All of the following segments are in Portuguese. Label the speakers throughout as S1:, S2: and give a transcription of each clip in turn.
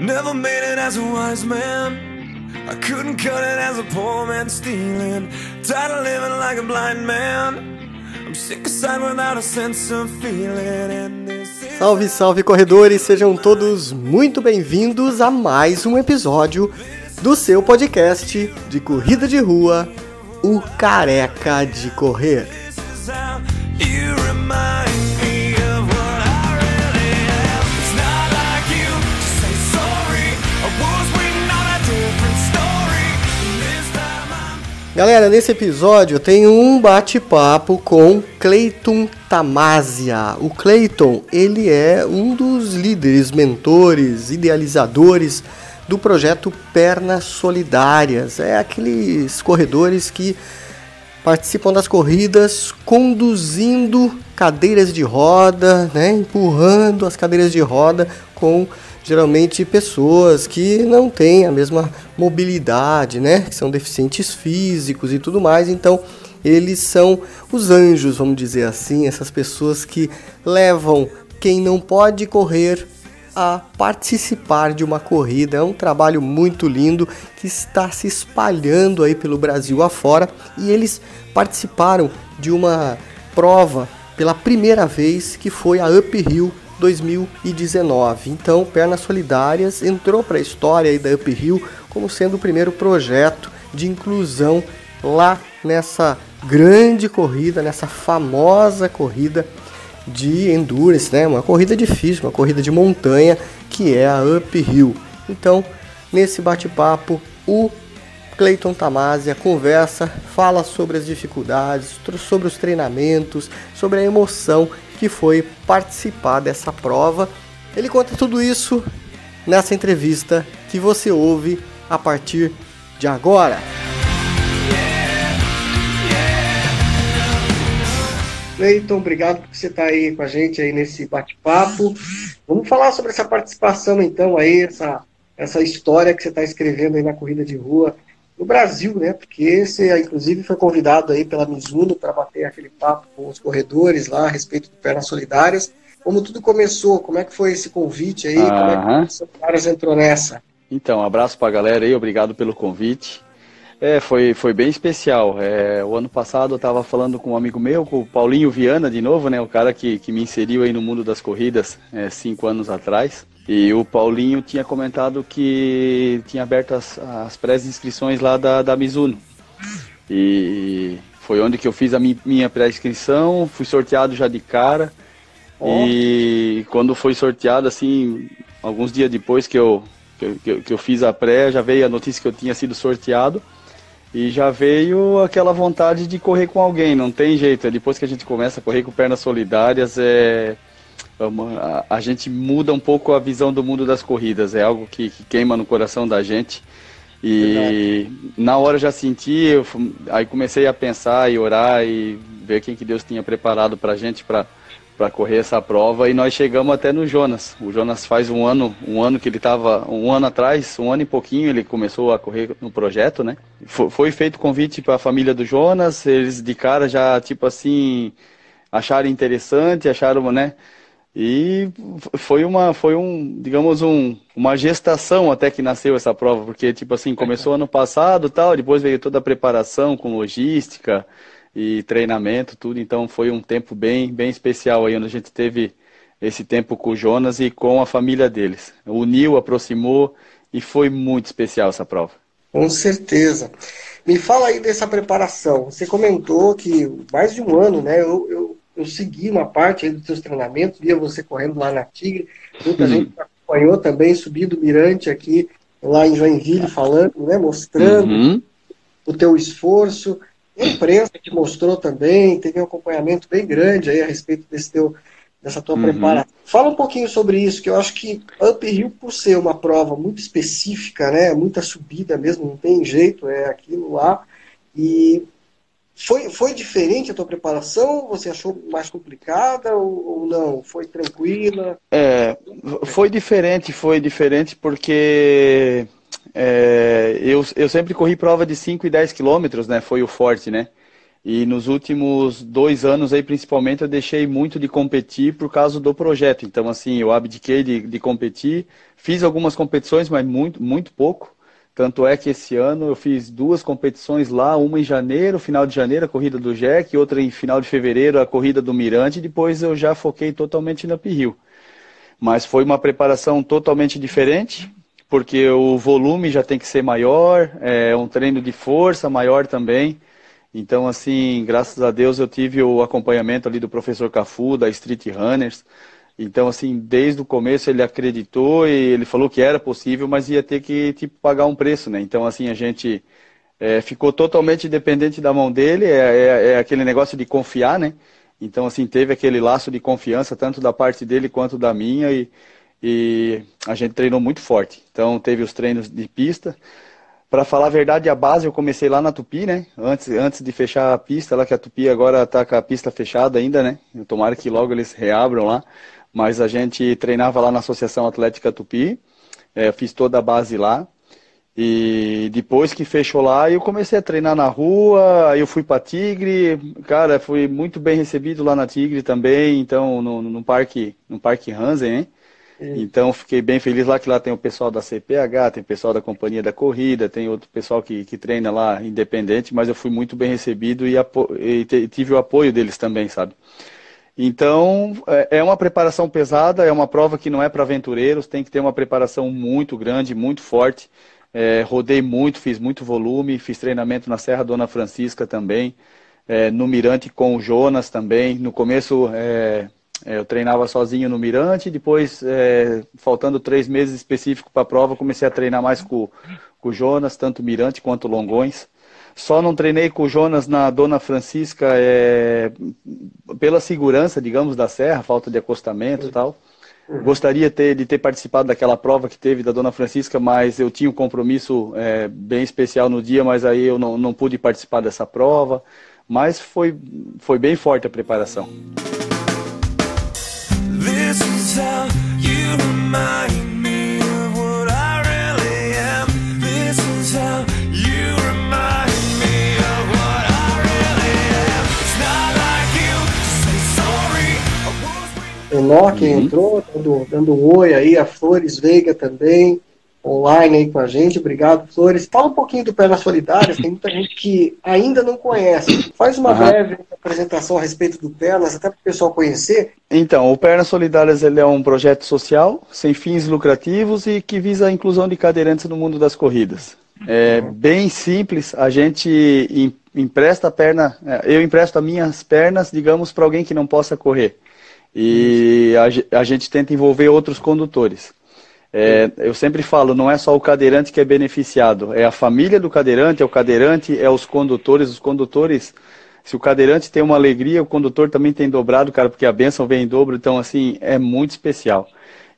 S1: Never made it as a wise man. I couldn't cut it as a poor man stealing. Tired of living like a blind man. I'm sick without a sense of feeling. Salve, salve corredores, sejam todos muito bem-vindos a mais um episódio do seu podcast de corrida de rua, o Careca de Correr. Galera, nesse episódio tenho um bate-papo com Clayton Tamazia. O Clayton, ele é um dos líderes, mentores, idealizadores do projeto Pernas Solidárias. É aqueles corredores que participam das corridas conduzindo cadeiras de roda, né, empurrando as cadeiras de roda com geralmente pessoas que não têm a mesma mobilidade, né? Que são deficientes físicos e tudo mais. Então, eles são os anjos, vamos dizer assim, essas pessoas que levam quem não pode correr a participar de uma corrida. É um trabalho muito lindo que está se espalhando aí pelo Brasil afora e eles participaram de uma prova pela primeira vez que foi a Uphill 2019. Então, Pernas Solidárias entrou para a história da Uphill como sendo o primeiro projeto de inclusão lá nessa grande corrida, nessa famosa corrida de endurance, né? Uma corrida difícil, uma corrida de montanha que é a Uphill. Então, nesse bate-papo, o Clayton Tamazia conversa, fala sobre as dificuldades, sobre os treinamentos, sobre a emoção que foi participar dessa prova. Ele conta tudo isso nessa entrevista que você ouve a partir de agora. Cleiton, obrigado por você estar aí com a gente aí nesse bate-papo. Vamos falar sobre essa participação então aí, essa, essa história que você está escrevendo aí na corrida de rua no Brasil, né? Porque você, inclusive, foi convidado aí pela Mizuno para bater aquele papo com os corredores lá a respeito do Pernas Solidárias. Como tudo começou? Como é que foi esse convite aí? Como é que o Caras entrou nessa?
S2: Então, um abraço para a galera aí, obrigado pelo convite. É, foi, foi bem especial. É, o ano passado eu estava falando com um amigo meu, com o Paulinho Viana, de novo, né? O cara que, que me inseriu aí no mundo das corridas é, cinco anos atrás. E o Paulinho tinha comentado que tinha aberto as, as pré-inscrições lá da, da Mizuno. E foi onde que eu fiz a mi, minha pré-inscrição, fui sorteado já de cara. Oh. E quando foi sorteado, assim, alguns dias depois que eu, que eu, que eu fiz a pré, já veio a notícia que eu tinha sido sorteado. E já veio aquela vontade de correr com alguém, não tem jeito. É depois que a gente começa a correr com pernas solidárias, é a, a, gente muda um pouco a visão do mundo das corridas, é algo que, que queima no coração da gente. E Verdade. na hora já senti, eu, aí comecei a pensar e orar e ver quem que Deus tinha preparado para a gente para para correr essa prova e nós chegamos até no Jonas. O Jonas faz um ano, um ano que ele estava, um ano atrás, um ano e pouquinho ele começou a correr no projeto, né? Foi, foi feito convite para a família do Jonas, eles de cara já tipo assim acharam interessante, acharam, né? E foi uma, foi um, digamos, um, uma gestação até que nasceu essa prova, porque, tipo assim, começou ano passado tal, depois veio toda a preparação com logística e treinamento, tudo, então foi um tempo bem, bem especial aí, onde a gente teve esse tempo com o Jonas e com a família deles. Uniu, aproximou e foi muito especial essa prova.
S1: Com certeza. Me fala aí dessa preparação. Você comentou que mais de um ano, né? Eu, eu eu segui uma parte dos seus treinamentos, via você correndo lá na Tigre, muita uhum. gente acompanhou também, subi do Mirante aqui, lá em Joinville, falando, né, mostrando uhum. o teu esforço. A imprensa te mostrou também, teve um acompanhamento bem grande aí a respeito desse teu, dessa tua uhum. preparação. Fala um pouquinho sobre isso, que eu acho que Uphill, por ser uma prova muito específica, né, muita subida mesmo, não tem jeito, é aquilo lá, e foi, foi diferente a tua preparação? Você achou mais complicada ou, ou, não? Foi tranquila?
S2: É, foi diferente, foi diferente porque é, eu, eu sempre corri prova de 5 e 10 quilômetros, né? Foi o forte, né? E nos últimos dois anos aí, principalmente, eu deixei muito de competir por causa do projeto. Então, assim, eu abdiquei de, de competir, fiz algumas competições, mas muito, muito pouco. Tanto é que esse ano eu fiz duas competições lá, uma em janeiro, final de janeiro, a corrida do Jack, outra em final de fevereiro, a corrida do Mirante, e depois eu já foquei totalmente na Uphill. Mas foi uma preparação totalmente diferente, porque o volume já tem que ser maior, é um treino de força maior também. Então, assim, graças a Deus eu tive o acompanhamento ali do professor Cafu, da Street Runners. Então, assim, desde o começo ele acreditou e ele falou que era possível, mas ia ter que, tipo, pagar um preço, né? Então, assim, a gente é, ficou totalmente dependente da mão dele, é, é, é, aquele negócio de confiar, né? Então, assim, teve aquele laço de confiança, tanto da parte dele quanto da minha, e, e a gente treinou muito forte. Então, teve os treinos de pista. Para falar a verdade, a base eu comecei lá na Tupi, né? Antes, antes de fechar a pista, lá que a Tupi agora está com a pista fechada ainda, né? Tomara que logo eles reabram lá mas a gente treinava lá na Associação Atlética Tupi, é, fiz toda a base lá. E depois que fechou lá, eu comecei a treinar na rua, aí eu fui para Tigre, cara, fui muito bem recebido lá na Tigre também, então no, no parque, no parque Hansen, hein? Então fiquei bem feliz lá que lá tem o pessoal da CPH, tem o pessoal da Companhia da Corrida, tem outro pessoal que, que treina lá independente, mas eu fui muito bem recebido e, e tive o apoio deles também, sabe? Então, é, é uma preparação pesada, é uma prova que não é para aventureiros, tem que ter uma preparação muito grande, muito forte. É, rodei muito, fiz muito volume, fiz treinamento na Serra Dona Francisca também, é, no Mirante com o Jonas também. No começo é, é eu treinava sozinho no Mirante, depois, é, faltando três meses específico para a prova, comecei a treinar mais com, com o Jonas, tanto Mirante quanto Longões. Só não treinei com o Jonas na Dona Francisca é, pela segurança, digamos, da serra, falta de acostamento e tal. Gostaria ter, de ter participado daquela prova que teve da Dona Francisca, mas eu tinha um compromisso é, bem especial no dia, mas aí eu não, não pude participar dessa prova. Mas foi, foi bem forte a preparação.
S1: Enoque uhum. entrou, dando, dando um oi aí, a Flores Veiga também, online aí com a gente. Obrigado, Flores. Fala um pouquinho do Pernas Solidárias, tem muita gente que ainda não conhece. Faz uma uhum. breve apresentação a respeito do Pernas, até para o pessoal conhecer.
S2: Então, o Pernas Solidárias ele é um projeto social, sem fins lucrativos e que visa a inclusão de cadeirantes no mundo das corridas. É bem simples, a gente empresta a perna, é, eu empresto as minhas pernas, digamos, para alguém que não possa correr e a, a gente tenta envolver outros condutores. É, eu sempre falo, não é só o cadeirante que é beneficiado, é a família do cadeirante, é o cadeirante, é os condutores. Os condutores, se o cadeirante tem uma alegria, o condutor também tem dobrado, cara, porque a bênção vem em dobro, então assim, é muito especial.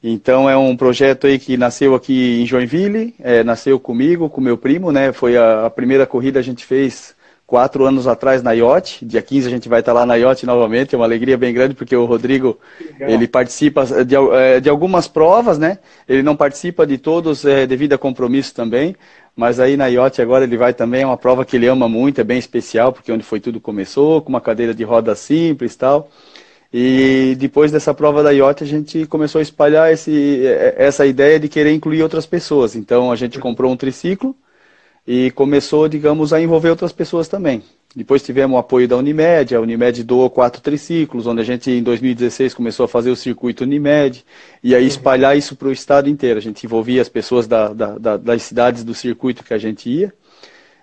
S2: Então é um projeto aí que nasceu aqui em Joinville, é, nasceu comigo, com meu primo, né? Foi a, a primeira corrida a gente fez quatro anos atrás na IOT. Dia 15 a gente vai estar lá na IOT novamente. É uma alegria bem grande porque o Rodrigo ele participa de, é, de, algumas provas, né? Ele não participa de todos é, devido a compromisso também. Mas aí na IOT agora ele vai também, é uma prova que ele ama muito, é bem especial, porque é onde foi tudo começou, com uma cadeira de roda simples e tal. E depois dessa prova da IOT a gente começou a espalhar esse, essa ideia de querer incluir outras pessoas. Então a gente comprou um triciclo, e começou, digamos, a envolver outras pessoas também. Depois tivemos o apoio da Unimed, a Unimed doou quatro triciclos, onde a gente em 2016 começou a fazer o circuito Unimed, e aí espalhar isso para o estado inteiro. A gente envolvia as pessoas da, da, da, das cidades do circuito que a gente ia,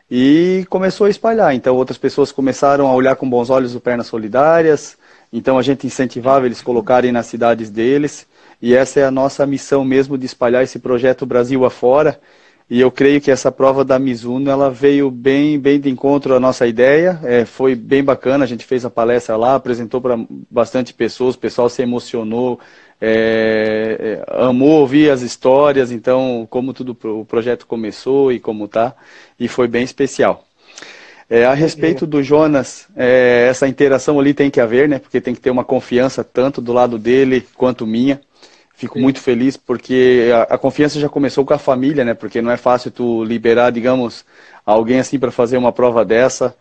S2: e começou a espalhar. Então outras pessoas começaram a olhar com bons olhos o Pernas Solidárias, então a gente incentivava eles colocarem nas cidades deles, e essa é a nossa missão mesmo de espalhar esse projeto Brasil afora, e eu creio que essa prova da Mizuno ela veio bem, bem de encontro à nossa ideia. É, foi bem bacana. A gente fez a palestra lá, apresentou para bastante pessoas. O pessoal se emocionou, é, é, amou ouvir as histórias. Então, como tudo o projeto começou e como tá, e foi bem especial. É, a respeito do Jonas, é, essa interação ali tem que haver, né? Porque tem que ter uma confiança tanto do lado dele quanto minha. Fico Sim. muito feliz porque a, a, confiança já começou com a família, né? Porque não é fácil tu liberar, digamos, alguém assim para fazer uma prova dessa.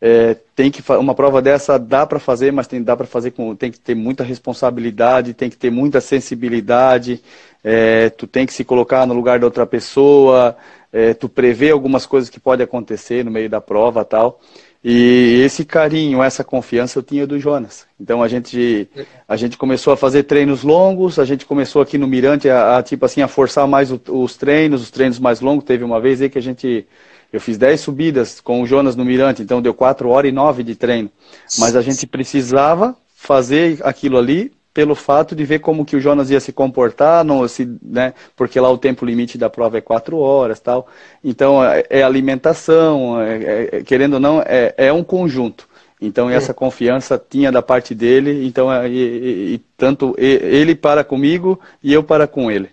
S2: é, tem que uma prova dessa dá para fazer, mas tem dá para fazer com tem que ter muita responsabilidade, tem que ter muita sensibilidade, é, tu tem que se colocar no lugar da outra pessoa, é, tu prevê algumas coisas que podem acontecer no meio da prova tal. E esse carinho, essa confiança eu tinha do Jonas. Então a gente, a gente começou a fazer treinos longos, a gente começou aqui no Mirante a, a tipo assim, a forçar mais o, os treinos, os treinos mais longos. Teve uma vez aí que a gente eu fiz 10 subidas com o Jonas no Mirante, então deu 4 horas e 9 de treino. Mas a gente precisava fazer aquilo ali pelo fato de ver como que o Jonas ia se comportar, não, se, né, porque lá o tempo limite da prova é 4 horas tal. Então é, é alimentação, é, é, querendo ou não, é, é um conjunto. Então essa confiança tinha da parte dele, então é, e, e, e tanto ele para comigo e eu para com ele.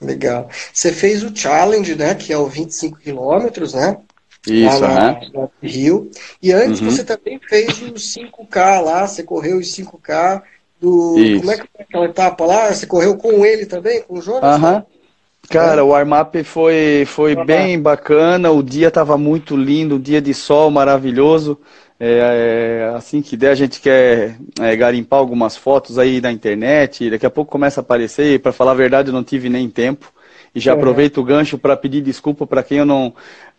S1: Legal. Você fez o challenge, né? Que é o 25 quilômetros, né?
S2: Isso,
S1: lá no, Rio. E antes uhum. você também fez os 5K lá, você correu os 5K do. Isso. Como é que foi aquela etapa lá? Você correu com ele também, com o Jonas?
S2: Né? Cara, o warm-up foi, foi bem bacana, o dia estava muito lindo, um dia de sol maravilhoso. É, é, assim que der, a gente quer é, garimpar algumas fotos aí na internet. Daqui a pouco começa a aparecer. Para falar a verdade, eu não tive nem tempo. E já é. aproveito o gancho para pedir desculpa para quem eu não.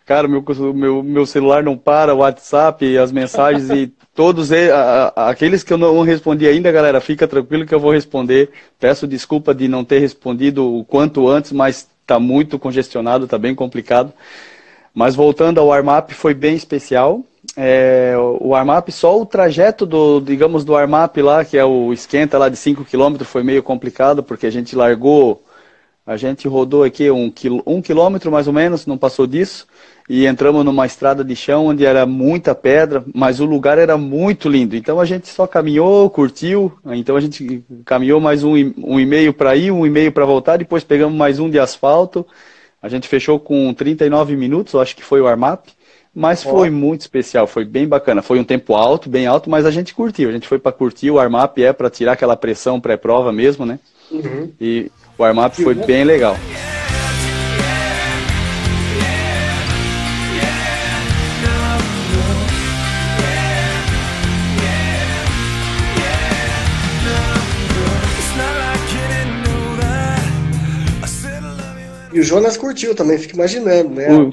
S2: Cara, meu, meu, meu celular não para, o WhatsApp, as mensagens e todos eles, aqueles que eu não respondi ainda, galera, fica tranquilo que eu vou responder. Peço desculpa de não ter respondido o quanto antes, mas está muito congestionado, está bem complicado. Mas voltando ao warm-up, foi bem especial é, o warm-up, só o trajeto do, digamos, do warm-up lá, que é o esquenta lá de 5 km, foi meio complicado, porque a gente largou, a gente rodou aqui um, um quilômetro mais ou menos, não passou disso, e entramos numa estrada de chão onde era muita pedra, mas o lugar era muito lindo. Então a gente só caminhou, curtiu, então a gente caminhou mais um, um e meio para ir, um e meio para voltar, depois pegamos mais um de asfalto, a gente fechou com 39 minutos, eu acho que foi o warm-up. Mas foi muito especial, foi bem bacana. Foi um tempo alto, bem alto, mas a gente curtiu. A gente foi para curtir. O warm-up é para tirar aquela pressão pré-prova mesmo, né? Uhum. E o warm-up foi bem legal.
S1: E o Jonas curtiu também, fico imaginando, né?
S2: O,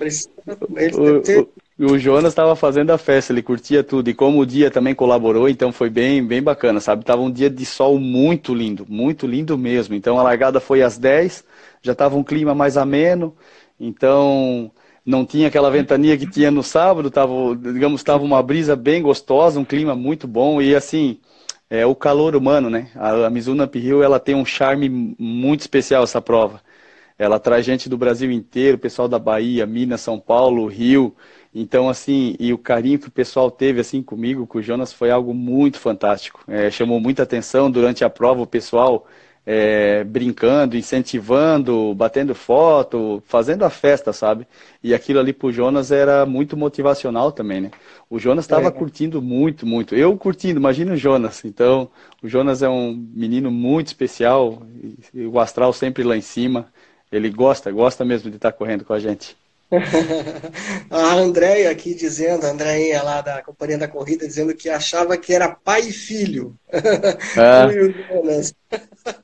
S2: o, ter... o, o Jonas estava fazendo a festa, ele curtia tudo. E como o dia também colaborou, então foi bem, bem bacana, sabe? Tava um dia de sol muito lindo, muito lindo mesmo. Então a largada foi às 10, já estava um clima mais ameno, então não tinha aquela ventania que tinha no sábado, tava, digamos, estava uma brisa bem gostosa, um clima muito bom e assim, é o calor humano, né? A, a Mizuno Uphill, ela tem um charme muito especial essa prova. Ela traz gente do Brasil inteiro, pessoal da Bahia, Minas, São Paulo, Rio. Então, assim, e o carinho que o pessoal teve, assim, comigo, com o Jonas, foi algo muito fantástico. É, chamou muita atenção durante a prova, o pessoal é, brincando, incentivando, batendo foto, fazendo a festa, sabe? E aquilo ali pro Jonas era muito motivacional também, né? O Jonas estava é. curtindo muito, muito. Eu curtindo, imagina o Jonas. Então, o Jonas é um menino muito especial, o astral sempre lá em cima. Ele gosta, gosta mesmo de estar correndo com a gente.
S1: a Andréia aqui dizendo, a Andréia lá da Companhia da Corrida, dizendo que achava que era pai e filho.
S2: Ah.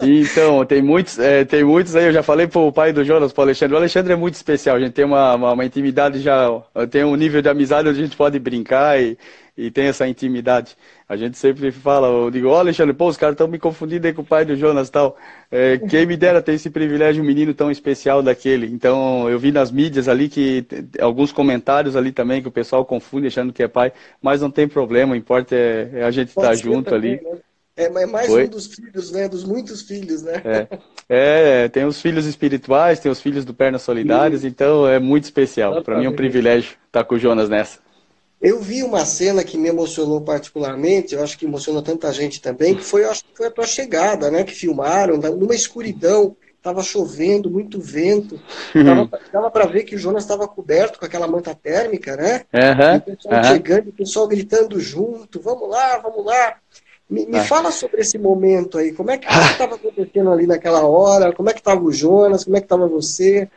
S2: então, tem muitos, é, tem muitos aí, eu já falei pro pai do Jonas, pro Alexandre. O Alexandre é muito especial, a gente tem uma, uma, uma intimidade já, tem um nível de amizade onde a gente pode brincar e, e tem essa intimidade. A gente sempre fala, eu digo, ó oh, Alexandre, pô, os caras estão me confundindo aí com o pai do Jonas e tal. É, quem me dera ter esse privilégio, um menino tão especial daquele. Então, eu vi nas mídias ali que alguns comentários ali também que o pessoal confunde achando que é pai, mas não tem problema, o importa é, é a gente estar tá junto também, ali. Né?
S1: É, é mais Oi? um dos filhos, né? Dos muitos filhos, né?
S2: É. é, tem os filhos espirituais, tem os filhos do Pernas Solidárias, então é muito especial. Para mim é um privilégio estar com o Jonas nessa.
S1: Eu vi uma cena que me emocionou particularmente, eu acho que emocionou tanta gente também, que foi, acho que foi a tua chegada, né? Que filmaram, numa escuridão, estava chovendo, muito vento, dava para ver que o Jonas estava coberto com aquela manta térmica, né?
S2: Uhum,
S1: o pessoal uhum. chegando, o pessoal gritando junto, vamos lá, vamos lá. Me, me ah. fala sobre esse momento aí, como é que estava acontecendo ali naquela hora, como é que estava o Jonas, como é que estava você?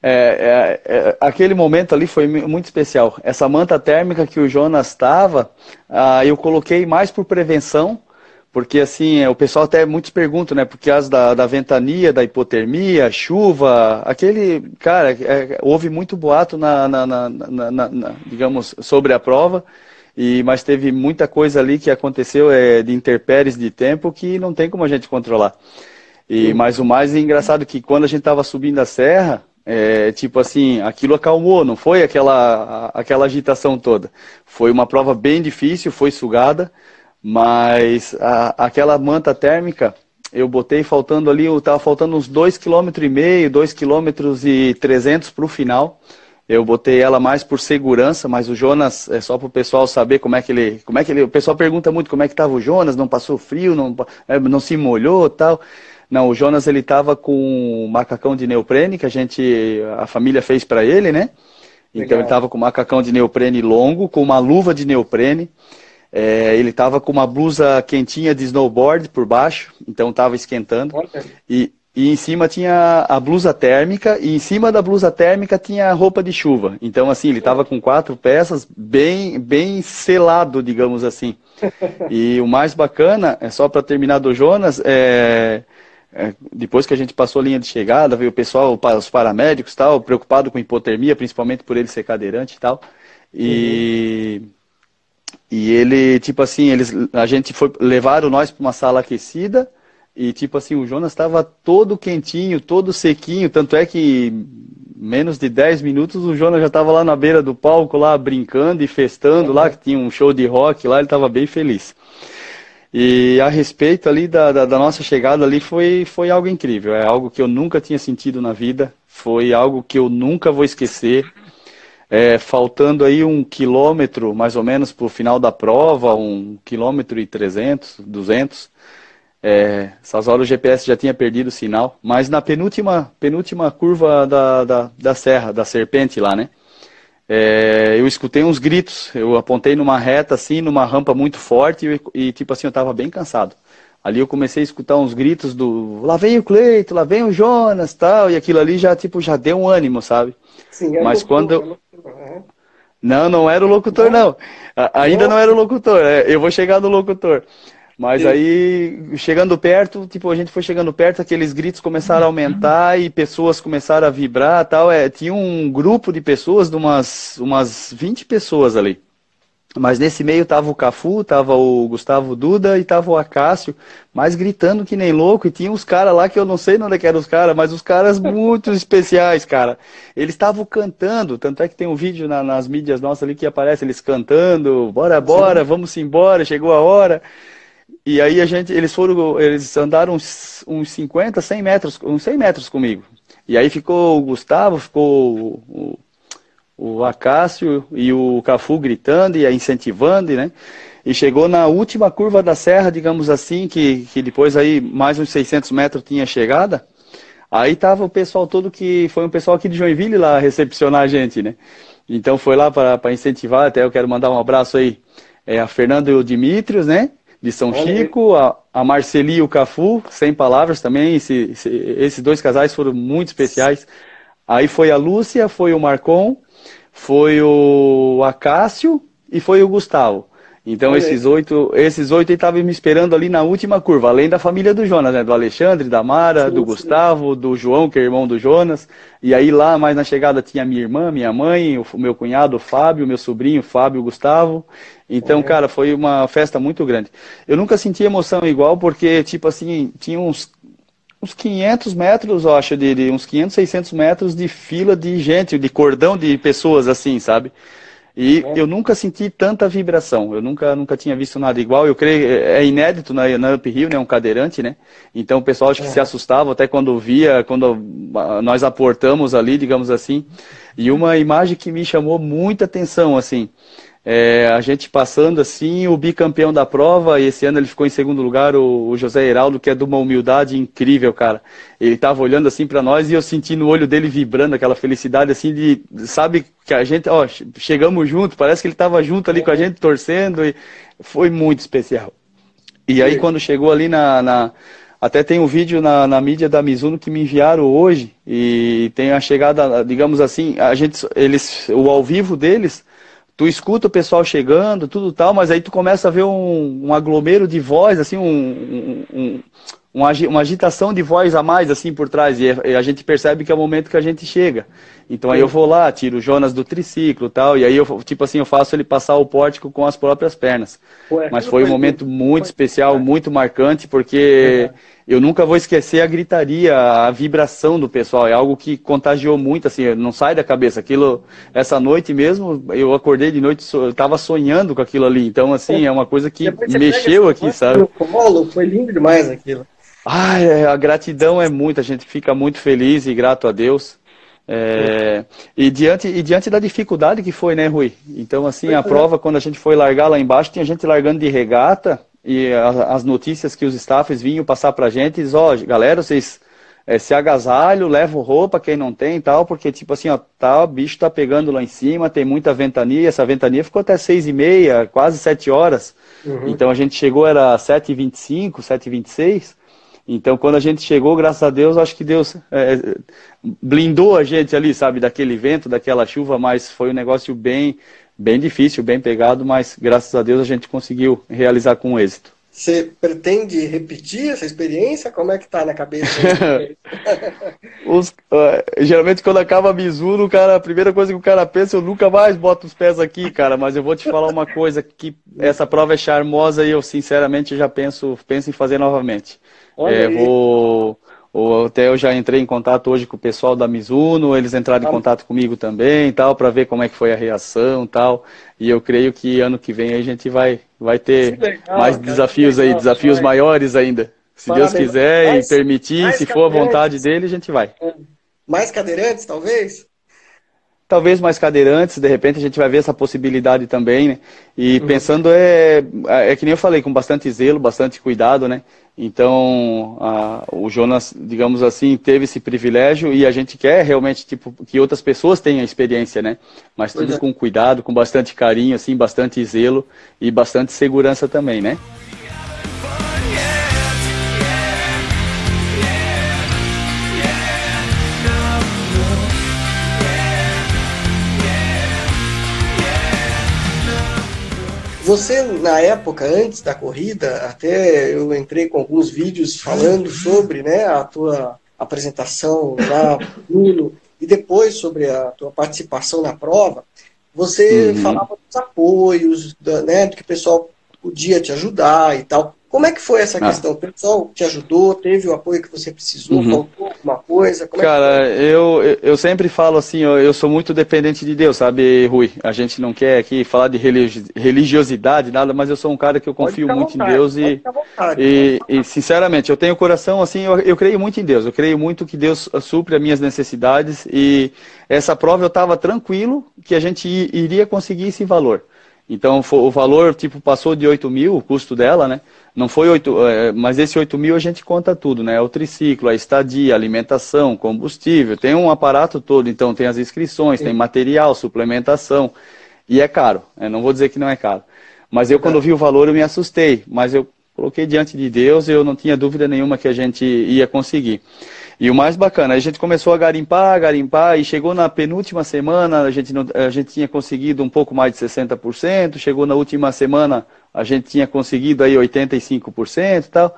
S2: É, é, é, aquele momento ali foi muito especial. Essa manta térmica que o Jonas estava, ah, eu coloquei mais por prevenção, porque assim, o pessoal até muitos perguntam, né? Por causa da, da ventania, da hipotermia, chuva, aquele, cara, é, houve muito boato na, na, na, na, digamos, sobre a prova, e mas teve muita coisa ali que aconteceu é, de interpéries de tempo que não tem como a gente controlar. E, mas o mais engraçado é que quando a gente estava subindo a serra, é, tipo assim, aquilo acalmou, não foi aquela, aquela agitação toda. Foi uma prova bem difícil, foi sugada, mas a, aquela manta térmica, eu botei faltando ali, estava faltando uns 2,5 km, 2 km e 300 para o final. Eu botei ela mais por segurança, mas o Jonas, é só para o pessoal saber como é que ele. Como é que ele. O pessoal pergunta muito como é que estava o Jonas, não passou frio, não, é, não se molhou tal. Não, o Jonas ele estava com um macacão de neoprene que a gente, a família fez para ele, né? Então Legal. ele estava com um macacão de neoprene longo, com uma luva de neoprene. É, ele estava com uma blusa quentinha de snowboard por baixo, então estava esquentando. E, e em cima tinha a blusa térmica, e em cima da blusa térmica tinha a roupa de chuva. Então, assim, ele estava com quatro peças, bem, bem selado, digamos assim. E o mais bacana, é só para terminar do Jonas, é, é, depois que a gente passou a linha de chegada, veio o pessoal, os paramédicos tal, preocupado com hipotermia, principalmente por ele ser cadeirante e tal. E, uhum. e ele, tipo assim, eles, a gente foi, levaram nós para uma sala aquecida e, tipo assim, o Jonas estava todo quentinho, todo sequinho, tanto é que menos de 10 minutos o Jonas já estava lá na beira do palco, lá brincando e festando, uhum. lá que tinha um show de rock lá, ele estava bem feliz. E a respeito ali da, da, da, nossa chegada ali foi, foi algo incrível. É algo que eu nunca tinha sentido na vida. Foi algo que eu nunca vou esquecer. É, faltando aí um quilômetro, mais ou menos, para o final da prova, um quilômetro e trezentos, duzentos. É, essas horas o GPS já tinha perdido o sinal. Mas na penúltima, penúltima curva da, da, da serra, da serpente lá, né? É, eu escutei uns gritos. Eu apontei numa reta, assim, numa rampa muito forte e, e, tipo assim, eu estava bem cansado. Ali eu comecei a escutar uns gritos do lá vem o Cleito, lá vem o Jonas, tal, e aquilo ali já, tipo, já deu um ânimo, sabe? Sim, Mas quando eu... Né? Não, não era o locutor, não. não. Ainda não era o locutor. É, eu vou chegar no locutor. Mas Sim. aí, chegando perto, tipo, a gente foi chegando perto, aqueles gritos começaram a aumentar e pessoas começaram a vibrar tal. É, tinha um grupo de pessoas, de umas, umas 20 pessoas ali. Mas nesse meio tava o Cafu, tava o Gustavo Duda e tava o Acácio, mas gritando que nem louco. E tinha uns caras lá que eu não sei onde é que eram os caras, mas os caras muito especiais, cara. Eles estavam cantando, tanto é que tem um vídeo na, nas mídias nossas ali que aparece eles cantando, bora, bora, vamos embora, chegou a hora. E aí a gente, eles foram, eles andaram uns, uns 50, 100 metros, uns 100 metros comigo. E aí ficou o Gustavo, ficou o, o Acácio e o Cafu gritando e incentivando, né? E chegou na última curva da serra, digamos assim, que, que depois aí mais uns 600 metros tinha chegada. Aí tava o pessoal todo que foi um pessoal aqui de Joinville lá recepcionar a gente, né? Então foi lá para incentivar, até eu quero mandar um abraço aí é, a Fernando e o Dimitrios, né? De São Olha Chico, a, a Marceli e o Cafu, sem palavras também. Esse, esse, esses dois casais foram muito especiais. Aí foi a Lúcia, foi o Marcon, foi o Acácio e foi o Gustavo. Então Olha esses oito, esses oito estavam me esperando ali na última curva, além da família do Jonas, né? Do Alexandre, da Mara, sim, do sim. Gustavo, do João, que é irmão do Jonas. E aí lá, mais na chegada, tinha minha irmã, minha mãe, o meu cunhado, o Fábio, meu sobrinho, Fábio, Gustavo. Então, é. cara, foi uma festa muito grande. Eu nunca senti emoção igual, porque, tipo assim, tinha uns, uns 500 metros, eu acho, de, de uns 500, 600 metros de fila de gente, de cordão de pessoas, assim, sabe? E é. eu nunca senti tanta vibração, eu nunca, nunca tinha visto nada igual. Eu creio, é inédito na, na Up Hill, né, um cadeirante, né? Então o pessoal acho que é. se assustava até quando via, quando nós aportamos ali, digamos assim. E uma imagem que me chamou muita atenção, assim, é, a gente passando assim, o bicampeão da prova, e esse ano ele ficou em segundo lugar, o, o José Heraldo, que é de uma humildade incrível, cara. Ele estava olhando assim para nós e eu senti no olho dele vibrando aquela felicidade assim de, sabe, que a gente, ó, chegamos junto, parece que ele estava junto ali com a uhum. gente torcendo e foi muito especial. E aí quando chegou ali na, na até tem um vídeo na, na mídia da Mizuno que me enviaram hoje e tem a chegada, digamos assim, a gente, eles, o ao vivo deles, tu escuta o pessoal chegando, tudo tal, mas aí tu começa a ver um, um aglomero de voz, assim, um, um, uma, agitação de voz a mais, assim, por trás, e a gente percebe que é o momento que a gente chega. Então aí eu vou lá, tiro o Jonas do triciclo tal, e aí eu, tipo assim, eu faço ele passar o pórtico com as próprias pernas. Ué, Mas foi um momento muito especial, muito marcante, porque eu nunca vou esquecer a gritaria, a vibração do pessoal. É algo que contagiou muito, assim, não sai da cabeça. Aquilo, essa noite mesmo, eu acordei de noite, eu tava sonhando com aquilo ali. Então, assim, é uma coisa que mexeu aqui, sabe?
S1: Colo, foi lindo demais aquilo.
S2: Ah, é, a gratidão é muito, a gente fica muito feliz e grato a Deus. É, e, diante, e diante da dificuldade que foi, né, Rui? Então, assim, a prova, quando a gente foi largar lá embaixo, tinha gente largando de regata e as notícias que os staffs vinham passar pra gente, diz, ó, oh, galera, vocês é, se agasalham, levam roupa, quem não tem e tal, porque, tipo assim, ó, tá, o bicho tá pegando lá em cima, tem muita ventania, essa ventania ficou até seis e meia, quase sete horas. Uhum. Então a gente chegou, era sete e vinte e cinco, sete e vinte e seis, então, quando a gente chegou, graças a Deus, acho que Deus é, blindou a gente ali, sabe, daquele vento, daquela chuva, mas foi um negócio bem, bem difícil, bem pegado, mas graças a Deus a gente conseguiu realizar com êxito.
S1: Você pretende repetir essa experiência? Como é que tá na cabeça?
S2: os, uh, geralmente quando acaba a Mizuno, cara, a primeira coisa que o cara pensa, eu nunca mais boto os pés aqui, cara. Mas eu vou te falar uma coisa que essa prova é charmosa e eu sinceramente já penso, penso em fazer novamente. É, vou, vou, até eu já entrei em contato hoje com o pessoal da Mizuno, eles entraram em ah. contato comigo também, tal, para ver como é que foi a reação, tal. E eu creio que ano que vem a gente vai, vai ter legal, mais cara, desafios aí, desafios vai. maiores ainda. Se Parabéns. Deus quiser mais, e permitir, se for a vontade dele, a gente vai. É.
S1: Mais cadeirantes, talvez?
S2: Talvez mais cadeirantes, de repente a gente vai ver essa possibilidade também, né? E uhum. pensando é, é que nem eu falei, com bastante zelo, bastante cuidado, né? Então, a, o Jonas, digamos assim, teve esse privilégio e a gente quer realmente tipo, que outras pessoas tenham experiência, né? Mas tudo é. com cuidado, com bastante carinho, assim, bastante zelo e bastante segurança também, né?
S1: Você, na época, antes da corrida, até eu entrei com alguns vídeos falando sobre né, a tua apresentação lá no e depois sobre a tua participação na prova, você uhum. falava dos apoios, da, né, do que o pessoal podia te ajudar e tal. Como é que foi essa ah. questão? O pessoal te ajudou? Teve o apoio que você precisou? Uhum. Faltou alguma coisa?
S2: Como Cara, é eu, eu sempre falo assim, eu, eu sou muito dependente de Deus, sabe, Rui? A gente não quer aqui falar de religiosidade, nada, mas eu sou um cara que eu confio muito vontade, em Deus e, vontade, e, e, sinceramente, eu tenho coração assim, eu, eu creio muito em Deus, eu creio muito que Deus supre as minhas necessidades e essa prova eu estava tranquilo que a gente iria conseguir esse valor. Então o valor tipo passou de 8 mil, o custo dela, né? Não foi 8, é, mas esse 8 mil a gente conta tudo, né? O triciclo, a estadia, alimentação, combustível, tem um aparato todo, então tem as inscrições, Sim. tem material, suplementação. E é caro, né? não vou dizer que não é caro. Mas eu, quando vi o valor, eu me assustei. Mas eu coloquei diante de Deus e eu não tinha dúvida nenhuma que a gente ia conseguir. E o mais bacana, a gente começou a garimpar, garimpar, e chegou na penúltima semana, a gente, não, a gente tinha conseguido um pouco mais de 60%, chegou na última semana, a gente tinha conseguido aí 85% e tal.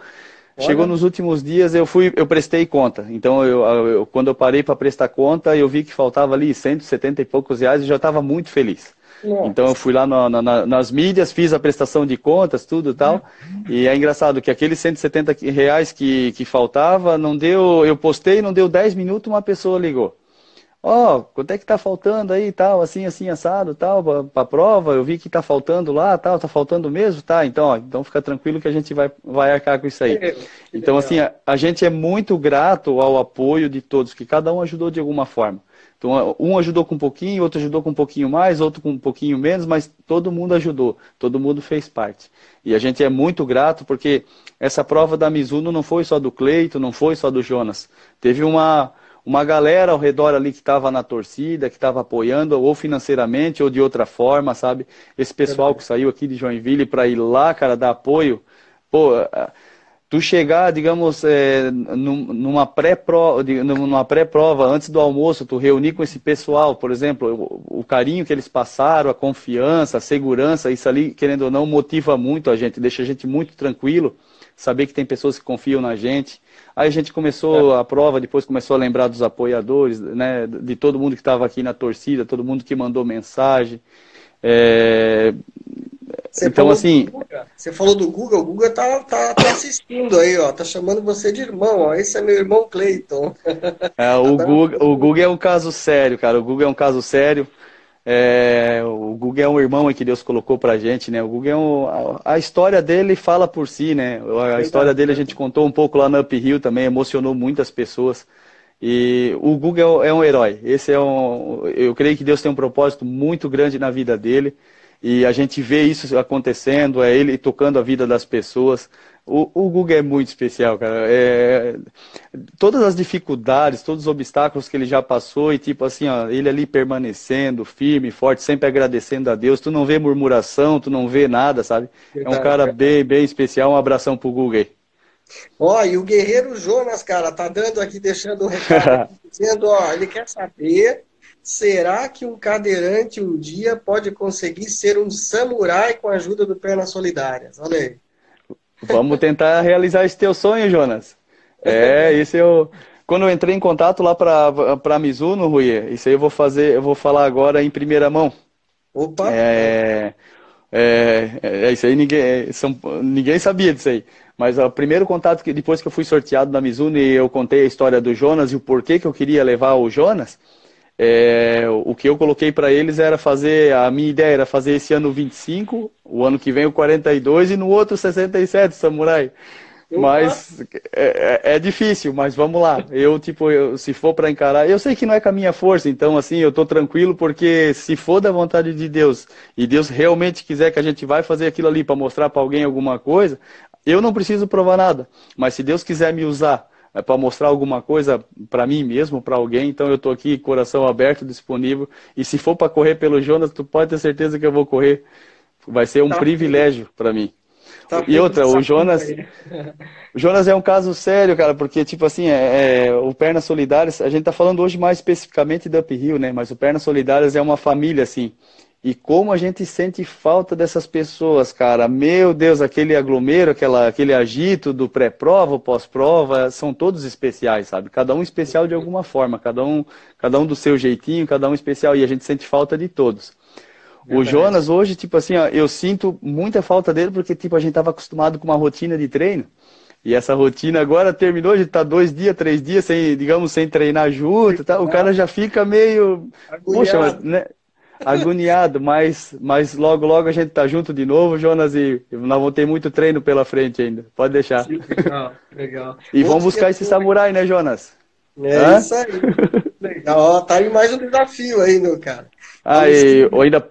S2: Olha. Chegou nos últimos dias, eu fui, eu prestei conta. Então, eu, eu quando eu parei para prestar conta, eu vi que faltava ali 170 e poucos reais e já estava muito feliz. Nossa. Então eu fui lá na, na, nas mídias, fiz a prestação de contas, tudo e tal. E é engraçado que aqueles 170 reais que, que faltava, não deu. Eu postei, não deu 10 minutos, uma pessoa ligou. Ó, oh, quanto é que tá faltando aí tal, assim, assim, assado, tal, para prova, eu vi que tá faltando lá, tal, tá faltando mesmo, tá? Então, ó, então fica tranquilo que a gente vai, vai arcar com isso aí. Então, assim, a, a gente é muito grato ao apoio de todos, que cada um ajudou de alguma forma. Então, um ajudou com um pouquinho, outro ajudou com um pouquinho mais, outro com um pouquinho menos, mas todo mundo ajudou, todo mundo fez parte. E a gente é muito grato porque essa prova da Mizuno não foi só do Cleito, não foi só do Jonas. Teve uma, uma galera ao redor ali que estava na torcida, que estava apoiando, ou financeiramente, ou de outra forma, sabe? Esse pessoal que saiu aqui de Joinville para ir lá, cara, dar apoio. Pô, tu chegar, digamos, é, numa pré-prova, numa pré-prova antes do almoço, tu reunir com esse pessoal, por exemplo, o, o, carinho que eles passaram, a confiança, a segurança, isso ali, querendo ou não, motiva muito a gente, deixa a gente muito tranquilo, saber que tem pessoas que confiam na gente. Aí a gente começou é. a prova, depois começou a lembrar dos apoiadores, né, de todo mundo que estava aqui na torcida, todo mundo que mandou mensagem. É,
S1: você então, assim. Você falou do Google, o Google tá, tá, tá, assistindo aí, ó. Tá chamando você de irmão, ó. Esse é meu irmão Cleiton.
S2: É, o, tá Google, o Google é um caso sério, cara. O Google é um caso sério. É, o Google é um irmão que Deus colocou pra gente, né? O Google é um, a, a, história dele fala por si, né? A história dele a gente contou um pouco lá no Uphill também, emocionou muitas pessoas. E o Google é um herói. Esse é um, eu creio que Deus tem um propósito muito grande na vida dele. E a gente vê isso acontecendo, é ele tocando a vida das pessoas. O, o Google é muito especial, cara. É, todas as dificuldades, todos os obstáculos que ele já passou e tipo assim, ó, ele ali permanecendo firme, forte, sempre agradecendo a Deus. Tu não vê murmuração, tu não vê nada, sabe? Verdade, é um cara bem, bem especial. Um abração pro Google.
S1: Ó, e o Guerreiro Jonas, cara, tá dando aqui, deixando um recado, dizendo, ó, ele quer saber Será que um cadeirante um dia pode conseguir ser um samurai com a ajuda do Pernas Solidárias? Olha aí.
S2: Vamos tentar realizar esse teu sonho, Jonas. É, esse eu. Quando eu entrei em contato lá para a Mizuno, Rui, isso aí eu vou fazer, eu vou falar agora em primeira mão.
S1: Opa!
S2: É, é, é isso aí, ninguém, são, ninguém sabia disso aí. Mas o primeiro contato que depois que eu fui sorteado na Mizuno e eu contei a história do Jonas e o porquê que eu queria levar o Jonas, é, o que eu coloquei para eles era fazer, a minha ideia era fazer esse ano 25, o ano que vem o 42 e no outro 67, Samurai. Mas é, é, é, difícil, mas vamos lá. Eu, tipo, eu, se for para encarar, eu sei que não é com a minha força, então, assim, eu tô tranquilo, porque se for da vontade de Deus e Deus realmente quiser que a gente vai fazer aquilo ali para mostrar para alguém alguma coisa, eu não preciso provar nada. Mas se Deus quiser me usar é para mostrar alguma coisa para mim mesmo, para alguém. Então eu estou aqui, coração aberto, disponível. E se for para correr pelo Jonas, tu pode ter certeza que eu vou correr. Vai ser um tá privilégio para mim. Tá e outra, o Jonas, o Jonas é um caso sério, cara, porque tipo assim, é, é, o Pernas Solidárias, a gente está falando hoje mais especificamente do Uphill, né? Mas o Pernas Solidárias é uma família assim. E como a gente sente falta dessas pessoas, cara. Meu Deus, aquele aglomero, aquela, aquele agito do pré-prova, pós-prova, são todos especiais, sabe? Cada um especial de alguma forma, cada um, cada um do seu jeitinho, cada um especial. E a gente sente falta de todos. O Jonas hoje, tipo assim, ó, eu sinto muita falta dele porque, tipo, a gente estava acostumado com uma rotina de treino. E essa rotina agora terminou, a gente tá dois dias, três dias sem, digamos, sem treinar junto, tá? O cara já fica meio, poxa, mas, né? Agoniado, mas, mas logo, logo a gente tá junto de novo, Jonas, e nós vamos ter muito treino pela frente ainda. Pode deixar.
S1: Sim, legal, legal.
S2: E vamos buscar esse samurai, né, Jonas?
S1: É Hã? isso aí. legal. Tá aí mais um desafio aí, meu cara.
S2: Ah, e, ainda.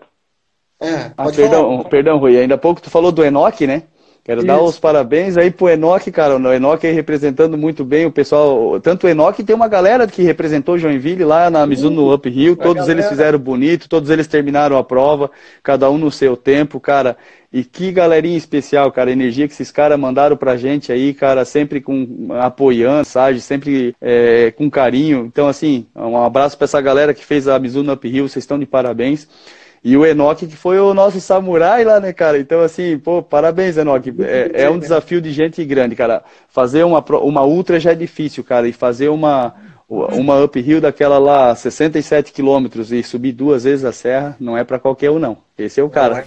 S2: É, ah, perdão, falar. perdão, Rui. Ainda há pouco tu falou do Enoque, né? Quero Isso. dar os parabéns aí pro Enoque, cara. O Enoque aí representando muito bem o pessoal. Tanto o Enoque tem uma galera que representou Joinville lá na Mizuno Up Hill. Todos galera. eles fizeram bonito, todos eles terminaram a prova, cada um no seu tempo, cara. E que galerinha especial, cara. A energia que esses caras mandaram pra gente aí, cara, sempre com apoiando, sabe? Sempre é, com carinho. Então, assim, um abraço pra essa galera que fez a Mizuno Up Hill. Vocês estão de parabéns. E o Enoque, que foi o nosso samurai lá, né, cara? Então, assim, pô, parabéns, Enoque. É, é um desafio de gente grande, cara. Fazer uma, uma ultra já é difícil, cara. E fazer uma, uma uphill daquela lá, 67 quilômetros, e subir duas vezes a serra, não é para qualquer um, não. Esse é o cara.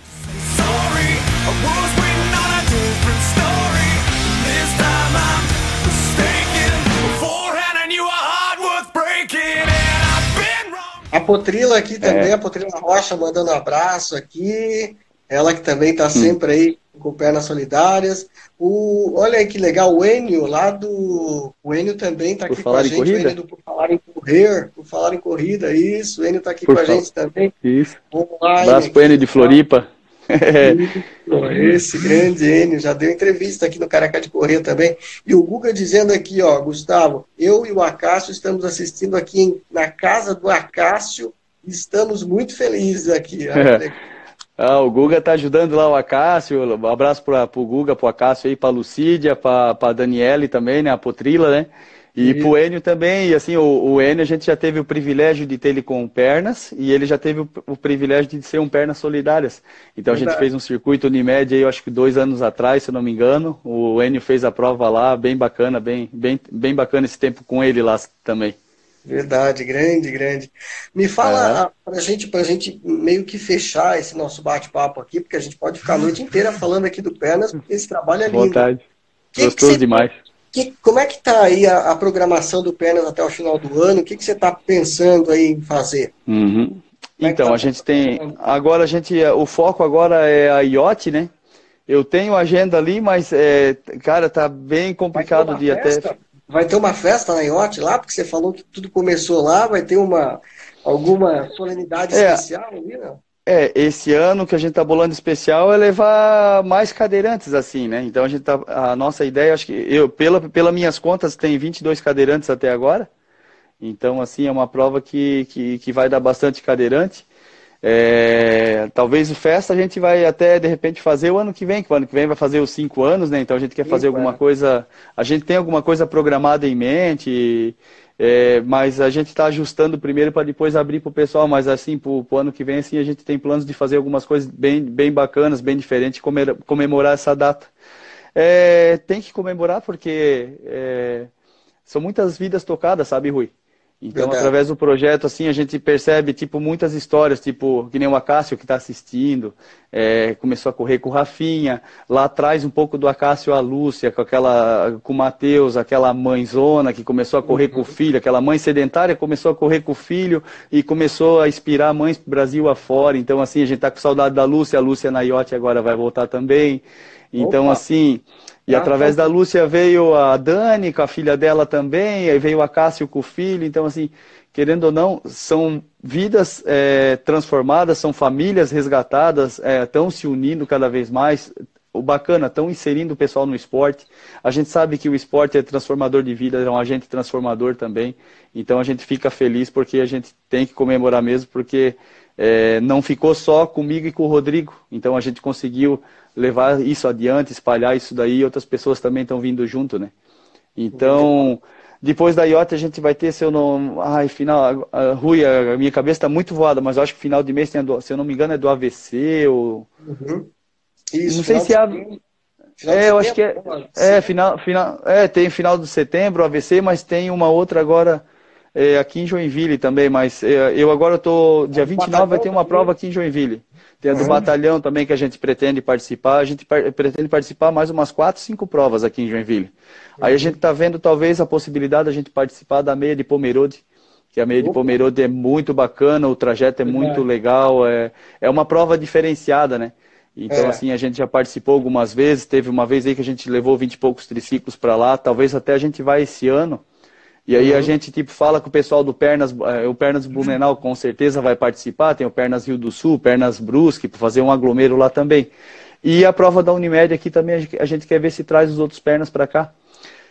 S1: Potrila aqui também, é. a Potrila Rocha mandando um abraço aqui. Ela que também está hum. sempre aí com pernas solidárias. O, olha aí que legal, o Enio lá do. O Enio também está aqui com a gente. Corrida? O Enio do Por Falar em Correr, por falar em corrida, isso. O Enio está aqui por com a gente também.
S2: Isso. Online. Abraço pro Enio de Floripa.
S1: Esse grande Enio já deu entrevista aqui no Caraca de Correr também. E o Guga dizendo aqui, ó, Gustavo, eu e o Acácio estamos assistindo aqui em, na casa do Acácio. Estamos muito felizes aqui.
S2: Ah, o Guga tá ajudando lá o Acácio. Um abraço para o Guga, para o Acácio aí, para a Lucídia, para a Daniele também, né? A Potrila, né? E para o Enio também, e assim, o, o Enio a gente já teve o privilégio de ter ele com pernas e ele já teve o, o privilégio de ser um pernas solidárias. Então Verdade. a gente fez um circuito Unimed aí, eu acho que dois anos atrás, se eu não me engano. O Enio fez a prova lá, bem bacana, bem, bem, bem bacana esse tempo com ele lá também.
S1: Verdade, grande, grande. Me fala para gente, a gente meio que fechar esse nosso bate-papo aqui, porque a gente pode ficar a noite inteira falando aqui do Pernas, porque esse trabalho é lindo.
S2: Vontade. Que Gostoso que você, demais.
S1: Que, como é que está aí a, a, programação do Pernas até o final do ano? O que, que você está pensando aí em fazer?
S2: Uhum. É então, tá a gente tem. Agora a gente. O foco agora é a IOT, né? Eu tenho agenda ali, mas, é, cara, tá bem complicado de festa? até
S1: vai ter uma festa na IOT lá, porque você falou que tudo começou lá, vai ter uma alguma solenidade é, especial ali, não?
S2: É, esse ano que a gente tá bolando especial é levar mais cadeirantes assim, né? Então a gente tá a nossa ideia, acho que eu pela pelas minhas contas tem 22 cadeirantes até agora. Então assim, é uma prova que, que, que vai dar bastante cadeirante. É, talvez o festa a gente vai até de repente fazer o ano que vem, que o ano que vem vai fazer os cinco anos, né? Então a gente quer fazer alguma é. coisa, a gente tem alguma coisa programada em mente, é, mas a gente está ajustando primeiro para depois abrir para o pessoal. Mas assim, para o ano que vem, assim, a gente tem planos de fazer algumas coisas bem, bem bacanas, bem diferentes, comemorar essa data. É, tem que comemorar porque é, são muitas vidas tocadas, sabe, Rui? Então, Verdade. através do projeto, assim, a gente percebe, tipo, muitas histórias, tipo, que nem o Acácio que está assistindo, é, começou a correr com o Rafinha, lá atrás um pouco do Acácio a Lúcia, com aquela, com o Matheus, aquela mãezona que começou a correr uhum. com o filho, aquela mãe sedentária começou a correr com o filho e começou a inspirar mães Brasil afora. Então, assim, a gente está com saudade da Lúcia, a Lúcia na Iote agora vai voltar também. Então, Opa. assim, e ah, através tá. da Lúcia veio a Dani com a filha dela também, aí veio a Cássio com o filho. Então, assim, querendo ou não, são vidas é, transformadas, são famílias resgatadas, estão é, se unindo cada vez mais. O bacana, estão inserindo o pessoal no esporte. A gente sabe que o esporte é transformador de vida, é um agente transformador também. Então a gente fica feliz porque a gente tem que comemorar mesmo, porque é, não ficou só comigo e com o Rodrigo. Então a gente conseguiu levar isso adiante, espalhar isso daí, e outras pessoas também estão vindo junto, né? Então, depois da IOTA a gente vai ter, se eu não. Ai, final. A, Rui, a minha cabeça está muito voada, mas eu acho que final de mês tem, do, se eu não me engano, é do AVC ou. Uhum. Isso, não sei se é. É, eu acho que é. É, final, final, é, tem final de setembro, AVC, mas tem uma outra agora é, aqui em Joinville também, mas é, eu agora estou. Dia 29 vai ter uma prova aqui em Joinville. Tem a do uhum. batalhão também que a gente pretende participar. A gente par pretende participar mais umas quatro, cinco provas aqui em Joinville. Uhum. Aí a gente está vendo talvez a possibilidade da gente participar da meia de Pomerode, que a meia de Pomerode é muito bacana, o trajeto é muito legal, é, é uma prova diferenciada, né? Então, é. assim, a gente já participou algumas vezes. Teve uma vez aí que a gente levou vinte e poucos triciclos para lá. Talvez até a gente vá esse ano. E aí uhum. a gente tipo fala com o pessoal do Pernas, é, o Pernas Blumenau com certeza vai participar, tem o Pernas Rio do Sul, Pernas Brusque, para fazer um aglomero lá também. E a prova da Unimed aqui também a gente quer ver se traz os outros pernas para cá.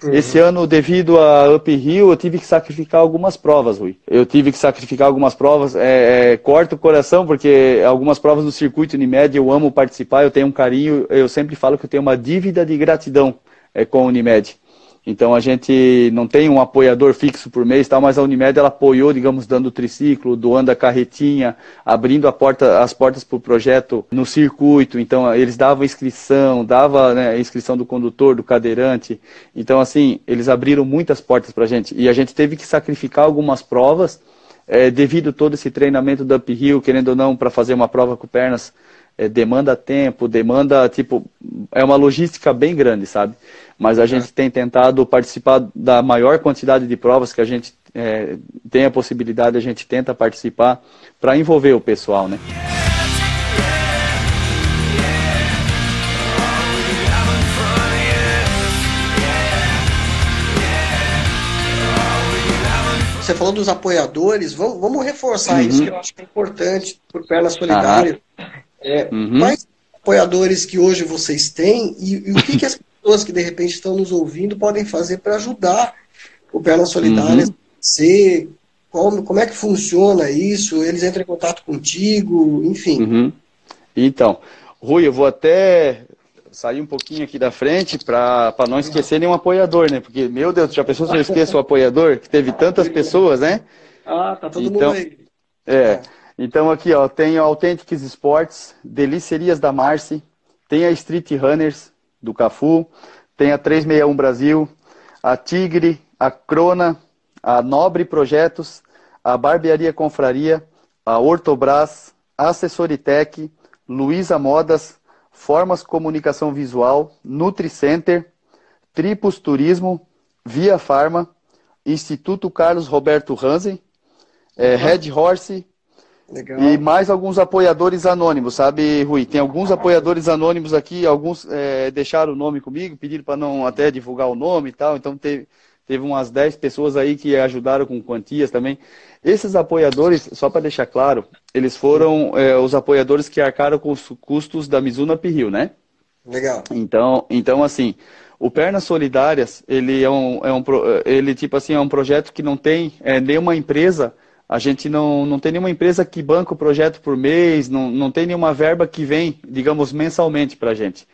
S2: Uhum. Esse ano, devido a Uphill, eu tive que sacrificar algumas provas, Rui. Eu tive que sacrificar algumas provas. É, é, corta o coração, porque algumas provas do circuito Unimed eu amo participar, eu tenho um carinho. Eu sempre falo que eu tenho uma dívida de gratidão é, com a Unimed. Então a gente não tem um apoiador fixo por mês, tal, mas a Unimed ela apoiou, digamos, dando o triciclo, doando a carretinha, abrindo a porta, as portas para o projeto no circuito. Então eles davam inscrição, dava né, inscrição do condutor, do cadeirante. Então assim eles abriram muitas portas para a gente e a gente teve que sacrificar algumas provas é, devido todo esse treinamento do uphill, querendo ou não, para fazer uma prova com pernas é, demanda tempo, demanda, tipo, é uma logística bem grande, sabe? Mas a gente tem tentado participar da maior quantidade de provas que a gente é, tem a possibilidade, a gente tenta participar para envolver o pessoal, né?
S1: Você falou dos apoiadores, vamos, vamos reforçar uhum. isso que eu acho que é importante por Pernas Solidárias. É, uhum. Quais apoiadores que hoje vocês têm e, e o que, que, as pessoas que de repente estão nos ouvindo podem fazer para ajudar o Pernas Solidárias uhum. ser como, como é que funciona isso? Eles entram em contato contigo, enfim.
S2: Uhum. Então, Rui, eu vou até sair um pouquinho aqui da frente para não esquecer nenhum apoiador, né? Porque, meu Deus, já pensou se eu esqueço o apoiador, que teve tantas pessoas, né?
S1: Ah, tá todo então, mundo aí.
S2: É. Então aqui, ó, tem o Authentics Sports, Delicerias da Marci, tem a Street Runners do Cafu, tem a 361 Brasil, a Tigre, a Crona, a Nobre Projetos, a Barbearia Confraria, a Ortobras, Assessoritec, Luiza Modas, Formas Comunicação Visual, Nutricenter, Tripus Turismo, Via Farma, Instituto Carlos Roberto Hansen, é, Red Horse Legal. e mais alguns apoiadores anônimos, sabe, Rui? Tem alguns apoiadores anônimos aqui, alguns é, deixaram o nome comigo, pediram para não até divulgar o nome e tal, então teve, teve umas 10 pessoas aí que ajudaram com quantias também. Esses apoiadores, só para deixar claro, eles foram é, os apoiadores que arcaram com os custos da Mizuno Uphill, né?
S1: Legal.
S2: Então, então assim, o Pernas Solidárias, ele é um, é um, ele, tipo assim, é um projeto que não tem é, nenhuma empresa, a gente não, não tem nenhuma empresa que banca o projeto por mês, não, não tem nenhuma verba que vem, digamos, mensalmente para a gente.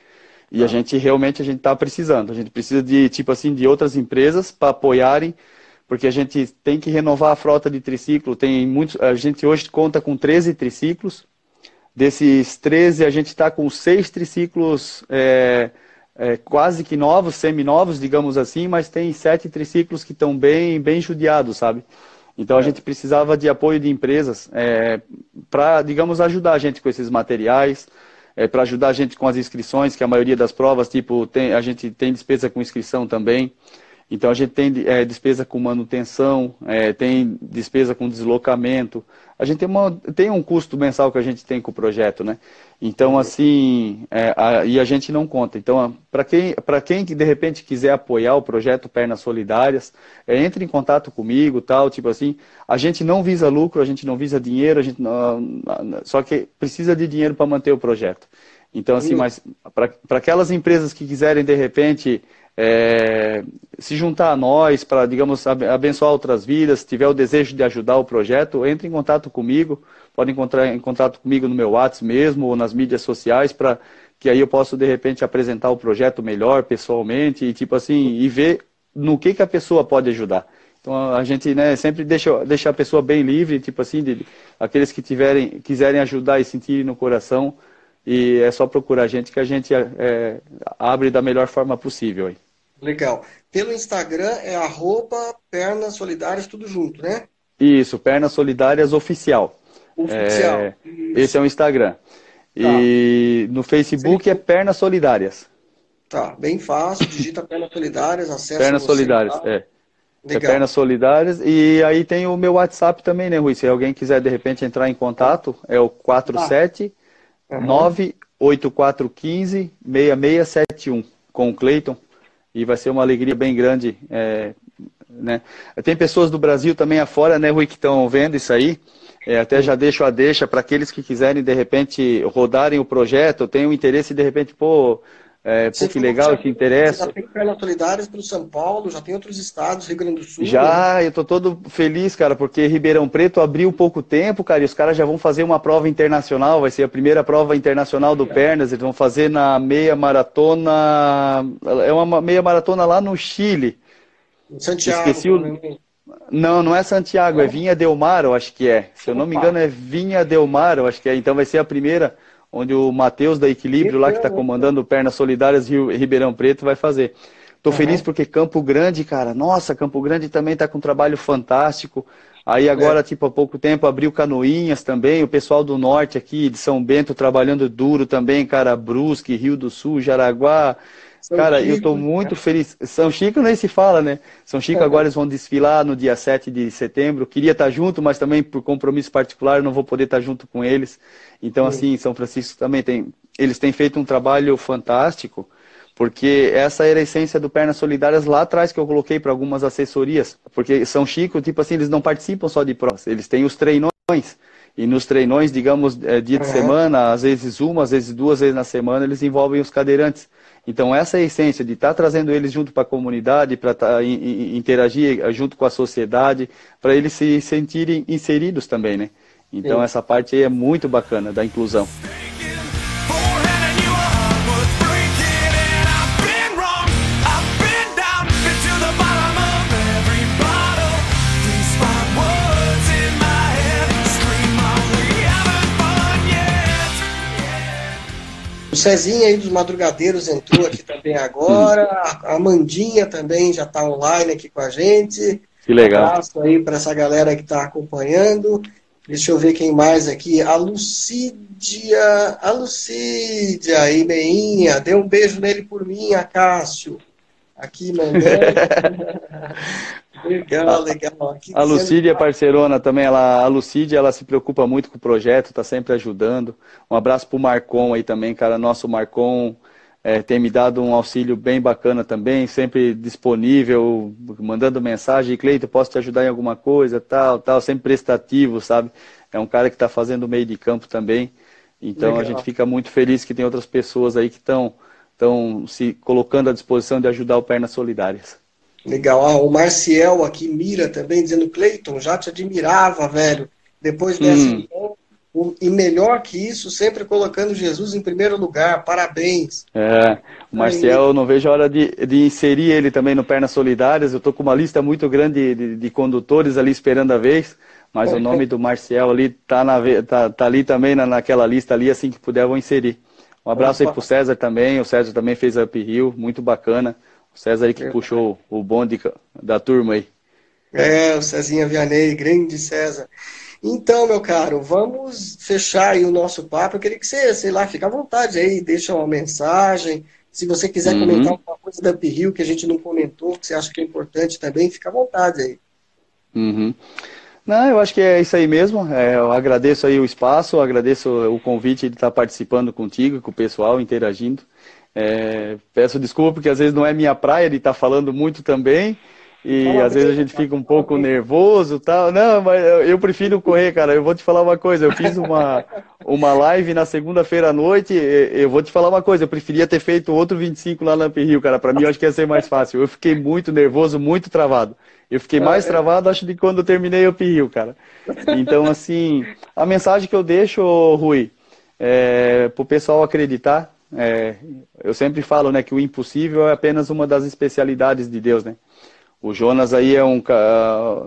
S2: E ah. a gente realmente a gente está precisando. A gente precisa de tipo assim de outras empresas para apoiarem, porque a gente tem que renovar a frota de triciclo. Tem muitos, a gente hoje conta com 13 triciclos. Desses 13 a gente está com seis triciclos é, é, quase que novos, semi-novos, digamos assim, mas tem sete triciclos que estão bem, bem judiados, sabe? Então a é. gente precisava de apoio de empresas é, para, digamos, ajudar a gente com esses materiais, é, para ajudar a gente com as inscrições, que a maioria das provas, tipo, tem, a gente tem despesa com inscrição também. Então a gente tem é, despesa com manutenção, é, tem despesa com deslocamento. A gente tem, uma, tem um custo mensal que a gente tem com o projeto, né? Então, assim, é, a, e a gente não conta. Então, para quem, quem de repente quiser apoiar o projeto Pernas Solidárias, é, entre em contato comigo, tal, tipo assim. A gente não visa lucro, a gente não visa dinheiro, a gente não, só que precisa de dinheiro para manter o projeto. Então, assim, mas para aquelas empresas que quiserem, de repente, é, se juntar a nós para, digamos, abençoar outras vidas, se tiver o desejo de ajudar o projeto, entre em contato comigo, pode encontrar em contato comigo no meu WhatsApp mesmo ou nas mídias sociais para que aí eu possa de repente apresentar o projeto melhor pessoalmente e tipo assim e ver no que que a pessoa pode ajudar. Então a gente né, sempre deixa, deixa a pessoa bem livre, tipo assim, de, aqueles que tiverem, quiserem ajudar e sentirem no coração, e é só procurar a gente que a gente é, abre da melhor forma possível.
S1: Legal. Pelo Instagram é arroba Pernas Solidárias, tudo junto, né?
S2: Isso, Pernas Solidárias Oficial.
S1: Oficial.
S2: É, esse é o Instagram. Tá. E no Facebook é Pernas Solidárias.
S1: Tá, bem fácil, digita Pernas Solidárias, acessa
S2: Pernas Solidárias, tá? é. Legal. É Pernas Solidárias. E aí tem o meu WhatsApp também, né, Rui? Se alguém quiser de repente entrar em contato, é o 47 uhum. 98415 6671 com o Cleiton e vai ser uma alegria bem grande. É, né? Tem pessoas do Brasil também afora, né, Rui, que estão vendo isso aí. É, até já deixo a deixa para aqueles que quiserem, de repente, rodarem o projeto, tenham interesse, de repente, pô, é, pô, que legal, que interessa.
S1: Já tem pernas solidárias pelo São Paulo, já tem outros estados, Rio Grande do Sul.
S2: Já, né? eu tô todo feliz, cara, porque Ribeirão Preto abriu pouco tempo, cara, e os caras já vão fazer uma prova internacional, vai ser a primeira prova internacional do Pernas, eles vão fazer na meia maratona, é uma meia maratona lá no Chile.
S1: Santiago.
S2: Esqueci o... Não, não é Santiago, é Vinha Del Mar, eu acho que é. Se eu não me engano, é Vinha Del Mar, eu acho que é. Então vai ser a primeira onde o Matheus da Equilíbrio, lá que está comandando Pernas Solidárias Rio, Ribeirão Preto, vai fazer. Estou uhum. feliz porque Campo Grande, cara, nossa, Campo Grande também está com um trabalho fantástico. Aí agora, é. tipo, há pouco tempo abriu Canoinhas também, o pessoal do norte aqui, de São Bento, trabalhando duro também, cara, Brusque, Rio do Sul, Jaraguá, são Cara, Chico, eu estou muito né? feliz. São Chico nem se fala, né? São Chico é. agora eles vão desfilar no dia 7 de setembro. Queria estar junto, mas também por compromisso particular não vou poder estar junto com eles. Então, assim, São Francisco também tem. Eles têm feito um trabalho fantástico, porque essa era a essência do Pernas Solidárias lá atrás que eu coloquei para algumas assessorias. Porque São Chico, tipo assim, eles não participam só de provas, eles têm os treinões. E nos treinões, digamos, é, dia de uhum. semana, às vezes uma, às vezes duas vezes na semana, eles envolvem os cadeirantes. Então, essa é a essência de estar tá trazendo eles junto para a comunidade, para tá, interagir eh, junto com a sociedade, para eles se sentirem inseridos também, né? Então, Sim. essa parte aí é muito bacana da inclusão.
S1: Cezinha aí dos Madrugadeiros entrou aqui também agora. A Amandinha também já está online aqui com a gente.
S2: Que legal. Um
S1: abraço aí para essa galera que está acompanhando. Deixa eu ver quem mais aqui. A Lucídia. A Lucídia aí, meinha. Dê um beijo nele por mim, a Cássio. Aqui mandando. legal, legal.
S2: A Lucídia é parceirona também. Ela, a Lucídia, ela se preocupa muito com o projeto, está sempre ajudando. Um abraço pro Marcon aí também, cara. Nosso Marcon é, tem me dado um auxílio bem bacana também, sempre disponível, mandando mensagem, Cleito, posso te ajudar em alguma coisa, tal, tal, sempre prestativo, sabe? É um cara que está fazendo o meio de campo também. Então Legal. a gente fica muito feliz que tem outras pessoas aí que estão estão se colocando à disposição de ajudar o Pernas Solidárias.
S1: Legal. Ah, o Marciel aqui mira também, dizendo, Cleiton, já te admirava, velho. Depois dessa hum. e melhor que isso, sempre colocando Jesus em primeiro lugar. Parabéns.
S2: É, o Marcial, eu não vejo a hora de, de inserir ele também no Pernas Solidárias. Eu estou com uma lista muito grande de, de, condutores ali esperando a vez. Mas o nome do Marcial ali tá, na, tá, tá ali também na, naquela lista ali, assim que puder, vou inserir. Um abraço Opa. aí pro César também. O César também fez Up Hill, muito bacana. César aí que puxou o bonde da turma aí.
S1: É, o Cezinha Vianney, grande César. Então, meu caro, vamos fechar aí o nosso papo. Eu queria que você, sei lá, fique à vontade aí, deixa uma mensagem. Se você quiser uhum. comentar alguma coisa da Up Hill que a gente não comentou, que você acha que é importante também, fica à vontade aí.
S2: Uhum. Não, eu acho que é isso aí mesmo. É, eu agradeço aí o espaço, agradeço o convite de estar participando contigo, com o pessoal, interagindo. É, peço desculpa porque às vezes não é minha praia de estar falando muito também. E às vezes a gente fica um pouco nervoso tal. Não, mas eu prefiro correr, cara. Eu vou te falar uma coisa. Eu fiz uma, uma live na segunda-feira à noite. Eu vou te falar uma coisa. Eu preferia ter feito outro 25 lá na Rio, cara. Para mim, eu acho que ia ser mais fácil. Eu fiquei muito nervoso, muito travado. Eu fiquei mais ah, é. travado, acho, de quando eu terminei o Rio, cara. Então, assim, a mensagem que eu deixo, Rui, é pro pessoal acreditar. É, eu sempre falo, né, que o impossível é apenas uma das especialidades de Deus, né? O Jonas aí é um.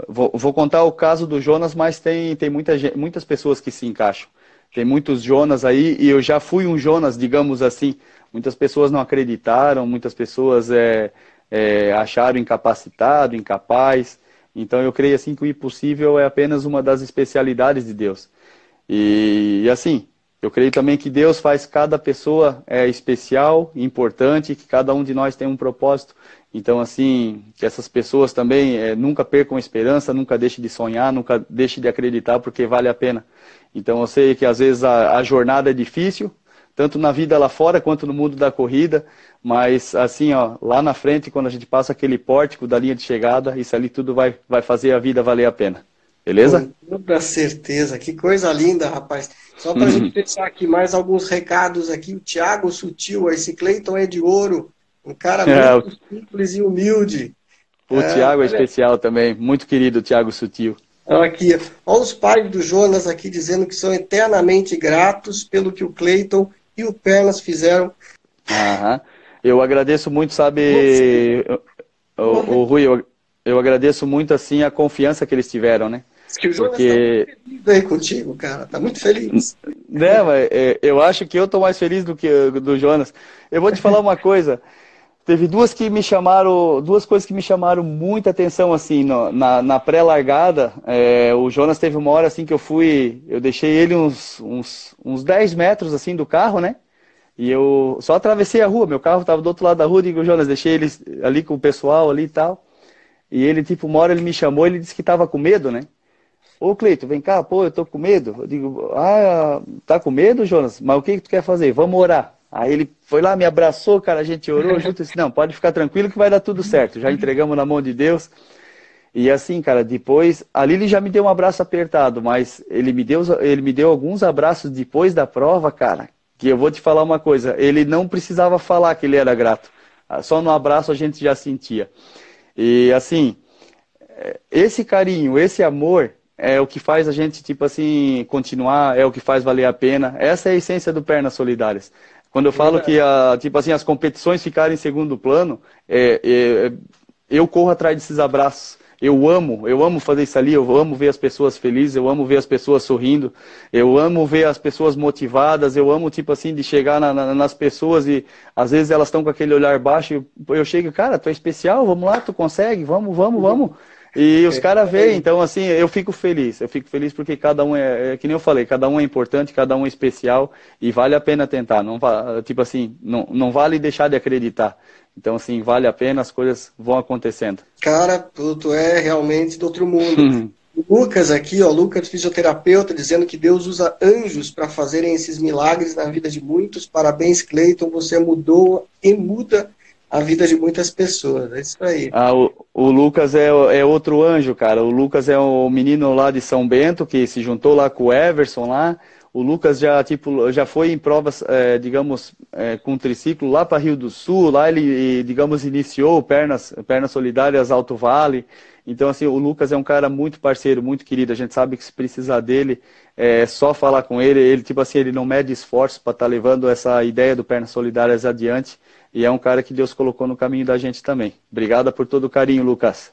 S2: Vou, vou contar o caso do Jonas, mas tem, tem muita, muitas pessoas que se encaixam. Tem muitos Jonas aí, e eu já fui um Jonas, digamos assim. Muitas pessoas não acreditaram, muitas pessoas é, é, acharam incapacitado, incapaz. Então eu creio assim que o impossível é apenas uma das especialidades de Deus. E, e assim, eu creio também que Deus faz cada pessoa é, especial, importante, que cada um de nós tem um propósito. Então, assim, que essas pessoas também é, nunca percam a esperança, nunca deixem de sonhar, nunca deixem de acreditar, porque vale a pena. Então, eu sei que às vezes a, a jornada é difícil, tanto na vida lá fora quanto no mundo da corrida, mas assim, ó, lá na frente, quando a gente passa aquele pórtico da linha de chegada, isso ali tudo vai, vai fazer a vida valer a pena. Beleza?
S1: Com toda certeza. Que coisa linda, rapaz. Só para a gente pensar aqui mais alguns recados aqui. O Thiago Sutil, esse Cleiton é de ouro. Um cara é, muito o... simples e humilde.
S2: O é, Thiago é especial também. Muito querido, Thiago Sutil.
S1: Aqui, olha os pais do Jonas aqui dizendo que são eternamente gratos pelo que o Cleiton e o Pernas fizeram.
S2: Aham. Eu agradeço muito, sabe, o, o, Rui, eu, eu agradeço muito assim a confiança que eles tiveram, né?
S1: Que o Jonas Porque... tá muito feliz aí contigo, cara. Tá muito feliz.
S2: Né, mas é, eu acho que eu tô mais feliz do que do Jonas. Eu vou te falar uma coisa. Teve duas que me chamaram, duas coisas que me chamaram muita atenção assim no, na, na pré-largada. É, o Jonas teve uma hora assim que eu fui, eu deixei ele uns, uns, uns 10 metros assim do carro, né? E eu só atravessei a rua, meu carro estava do outro lado da rua, digo, Jonas, deixei ele ali com o pessoal ali e tal. E ele, tipo, uma hora ele me chamou, ele disse que estava com medo, né? Ô, Cleito, vem cá, pô, eu tô com medo. Eu digo, ah, tá com medo, Jonas? Mas o que, que tu quer fazer? Vamos orar. Aí ele foi lá, me abraçou, cara, a gente orou junto e disse, não, pode ficar tranquilo que vai dar tudo certo. Já entregamos na mão de Deus. E assim, cara, depois, ali ele já me deu um abraço apertado, mas ele me deu, ele me deu alguns abraços depois da prova, cara, que eu vou te falar uma coisa, ele não precisava falar que ele era grato. Ah, só no abraço a gente já sentia. E assim, esse carinho, esse amor é o que faz a gente, tipo assim, continuar, é o que faz valer a pena. Essa é a essência do Pernas Solidárias. Quando eu falo que, a, tipo assim, as competições ficarem em segundo plano, é, é, eu corro atrás desses abraços. eu amo, eu amo fazer isso ali, eu amo ver as pessoas felizes, eu amo ver as pessoas sorrindo, eu amo ver as pessoas motivadas, eu amo, tipo assim, de chegar na, na, nas pessoas e às vezes elas estão com aquele olhar baixo, eu, eu chego, cara, tu é especial, vamos lá, tu consegue, vamos, vamos, vamos. E os caras veem, então assim, eu fico feliz. Eu fico feliz porque cada um é, é, que nem eu falei, cada um é importante, cada um é especial e vale a pena tentar. Não, tipo assim, não, não vale deixar de acreditar. Então, assim, vale a pena, as coisas vão acontecendo.
S1: Cara, tu, tu é realmente do outro mundo. Uhum. O Lucas aqui, ó, Lucas, fisioterapeuta, dizendo que Deus usa anjos para fazerem esses milagres na vida de muitos. Parabéns, Cleiton, você mudou e muda a vida de muitas pessoas. É isso aí.
S2: Ah, o, o Lucas é, é outro anjo, cara. O Lucas é o menino lá de São Bento que se juntou lá com o Everson lá. O Lucas já, tipo, já foi em provas, é, digamos, é, com triciclo lá para Rio do Sul. Lá ele, digamos, iniciou pernas, pernas solidárias Alto Vale. Então, assim, o Lucas é um cara muito parceiro, muito querido. A gente sabe que se precisar dele, é só falar com ele. Ele, tipo assim, ele não mede esforço para estar tá levando essa ideia do Pernas Solidárias adiante. E é um cara que Deus colocou no caminho da gente também. Obrigada por todo o carinho, Lucas.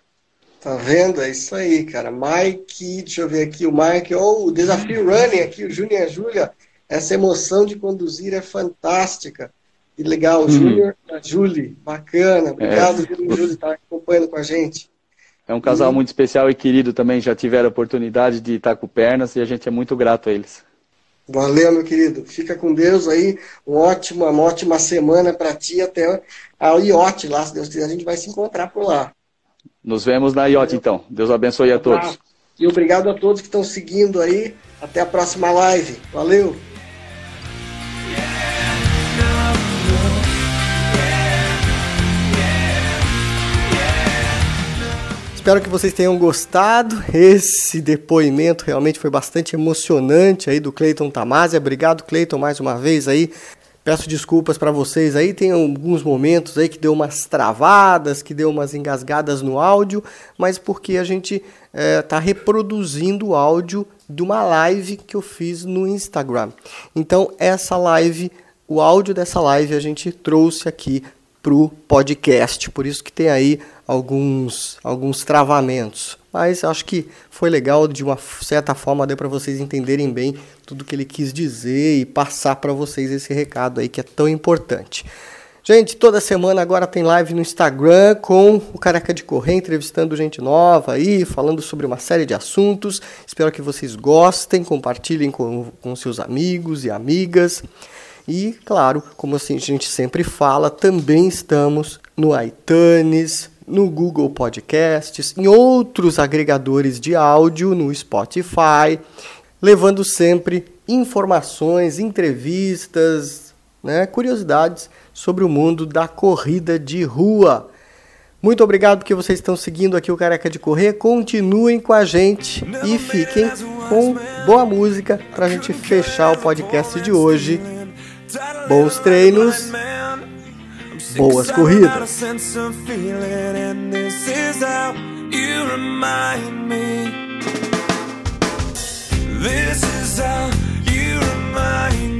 S1: Tá vendo? É isso aí, cara. Mike, deixa eu ver aqui, o Mike, oh, o desafio running aqui, o Júnior e a Júlia. Essa emoção de conduzir é fantástica. Que legal, uhum. Júnior e a Julie. Bacana. Obrigado, é. Júnior e Júlia, estar acompanhando com a gente.
S2: É um casal e... muito especial e querido também. Já tiveram a oportunidade de estar com pernas e a gente é muito grato a eles.
S1: Valeu, meu querido. Fica com Deus aí. Uma ótima, uma ótima semana para ti até a IOT lá, se Deus quiser, a gente vai se encontrar por lá.
S2: Nos vemos na IOT, então. Deus abençoe a todos.
S1: E obrigado a todos que estão seguindo aí. Até a próxima live. Valeu! Espero que vocês tenham gostado. Esse depoimento realmente foi bastante emocionante aí do Cleiton Tamazia. Obrigado, Cleiton, mais uma vez aí. Peço desculpas para vocês aí, tem alguns momentos aí que deu umas travadas, que deu umas engasgadas no áudio, mas porque a gente está é, reproduzindo o áudio de uma live que eu fiz no Instagram. Então, essa live, o áudio dessa live a gente trouxe aqui para o podcast, por isso que tem aí alguns, alguns travamentos. Mas acho que foi legal, de uma certa forma deu para vocês entenderem bem tudo que ele quis dizer e passar para vocês esse recado aí que é tão importante. Gente, toda semana agora tem live no Instagram com o Careca de Correr, entrevistando gente nova aí, falando sobre uma série de assuntos. Espero que vocês gostem, compartilhem com, com seus amigos e amigas. E, claro, como assim a gente sempre fala, também estamos no iTunes, no Google Podcasts, em outros agregadores de áudio, no Spotify, levando sempre informações, entrevistas, né, curiosidades sobre o mundo da corrida de rua. Muito obrigado porque vocês estão seguindo aqui o Careca de Correr. Continuem com a gente e fiquem com boa música para a gente fechar o podcast de hoje. Bons treinos Boas corridas! This is how you remind me.